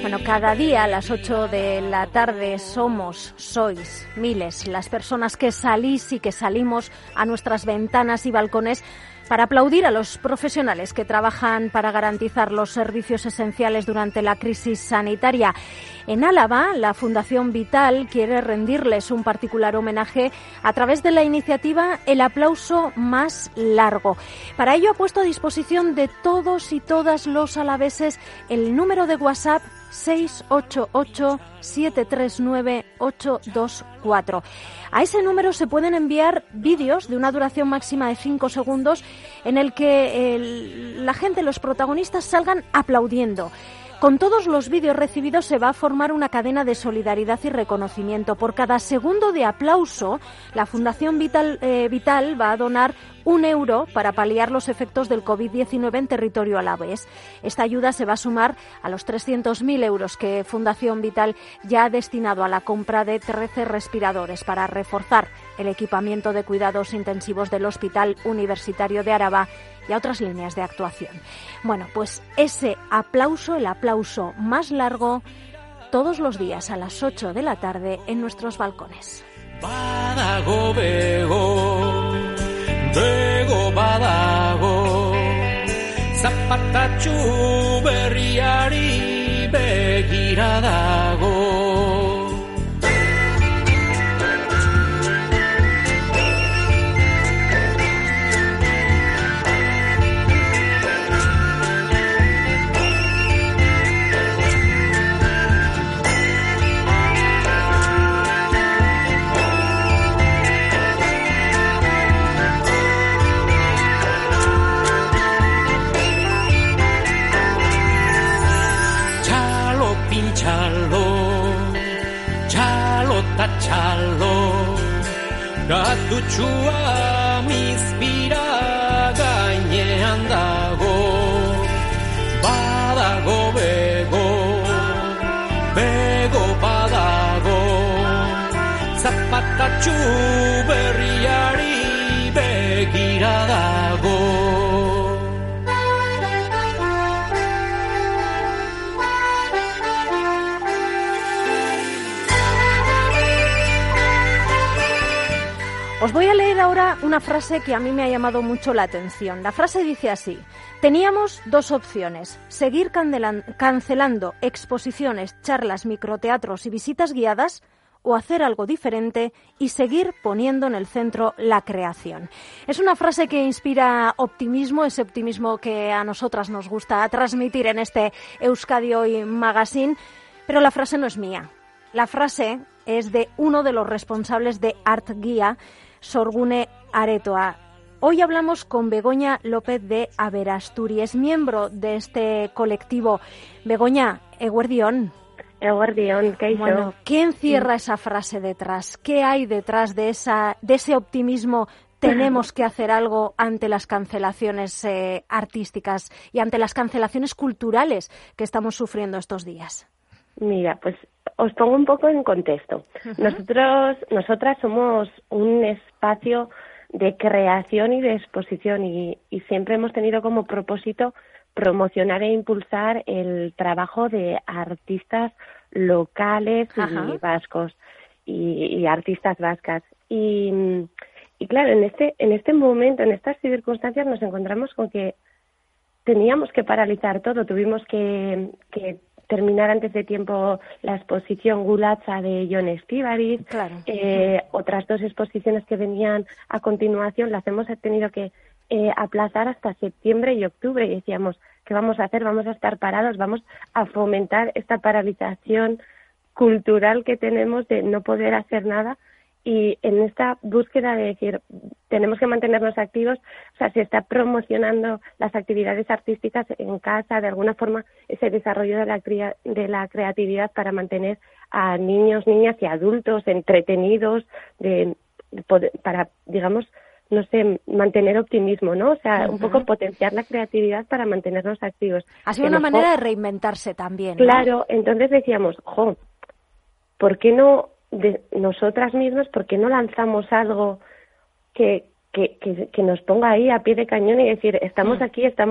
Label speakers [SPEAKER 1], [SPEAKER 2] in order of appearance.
[SPEAKER 1] Bueno, cada día a las 8 de la tarde somos, sois miles las personas que salís y que salimos a nuestras ventanas y balcones para aplaudir a los profesionales que trabajan para garantizar los servicios esenciales durante la crisis sanitaria. En Álava, la Fundación Vital quiere rendirles un particular homenaje a través de la iniciativa El aplauso más largo. Para ello ha puesto a disposición de todos y todas los alaveses el número de WhatsApp 688-739-824. A ese número se pueden enviar vídeos de una duración máxima de 5 segundos en el que la gente, los protagonistas, salgan aplaudiendo. Con todos los vídeos recibidos se va a formar una cadena de solidaridad y reconocimiento. Por cada segundo de aplauso, la Fundación Vital, eh, Vital va a donar un euro para paliar los efectos del COVID-19 en territorio alavés. Esta ayuda se va a sumar a los 300.000 euros que Fundación Vital ya ha destinado a la compra de 13 respiradores para reforzar el equipamiento de cuidados intensivos del Hospital Universitario de Araba y a otras líneas de actuación. Bueno, pues ese aplauso, el aplauso más largo, todos los días a las 8 de la tarde en nuestros balcones.
[SPEAKER 2] Bego, bego badago, berriari pintxalo, txalo ta txalo, gatutxua mizpira gainean dago, badago bego, bego badago, zapatatxu
[SPEAKER 1] Os voy a leer ahora una frase que a mí me ha llamado mucho la atención. La frase dice así, teníamos dos opciones, seguir cancelando exposiciones, charlas, microteatros y visitas guiadas o hacer algo diferente y seguir poniendo en el centro la creación. Es una frase que inspira optimismo, ese optimismo que a nosotras nos gusta transmitir en este Euskadi Hoy Magazine, pero la frase no es mía. La frase es de uno de los responsables de Art Guía, Sorgune Aretoa. Hoy hablamos con Begoña López de Averasturi, es miembro de este colectivo. Begoña, Eguerdión.
[SPEAKER 3] Eguardión, ¿qué hizo?
[SPEAKER 1] Bueno, ¿qué encierra esa frase detrás? ¿Qué hay detrás de, esa, de ese optimismo? Tenemos que hacer algo ante las cancelaciones eh, artísticas y ante las cancelaciones culturales que estamos sufriendo estos días.
[SPEAKER 3] Mira, pues os pongo un poco en contexto. Nosotros, nosotras somos un espacio de creación y de exposición y, y siempre hemos tenido como propósito promocionar e impulsar el trabajo de artistas locales y vascos y, y artistas vascas. Y, y claro, en este, en este momento, en estas circunstancias, nos encontramos con que teníamos que paralizar todo, tuvimos que, que terminar antes de tiempo la exposición Gulacha de John Estíbariz,
[SPEAKER 1] Claro.
[SPEAKER 3] eh, otras dos exposiciones que venían a continuación las hemos tenido que eh, aplazar hasta septiembre y octubre y decíamos, ¿qué vamos a hacer? Vamos a estar parados, vamos a fomentar esta paralización cultural que tenemos de no poder hacer nada y en esta búsqueda de decir tenemos que mantenernos activos, o sea, se está promocionando las actividades artísticas en casa, de alguna forma ese desarrollo de la, de la creatividad para mantener a niños, niñas y adultos entretenidos, de, de poder- para, digamos, no sé, mantener optimismo, ¿no? O sea, un poco potenciar la creatividad para mantenernos activos.
[SPEAKER 1] Ha sido una manera de reinventarse también.
[SPEAKER 3] Claro, entonces decíamos, jo, ¿por qué no de nosotras mismas, por qué no lanzamos algo que, que, que, nos ponga ahí a pie de cañón y decir, estamos mm. aquí, estamos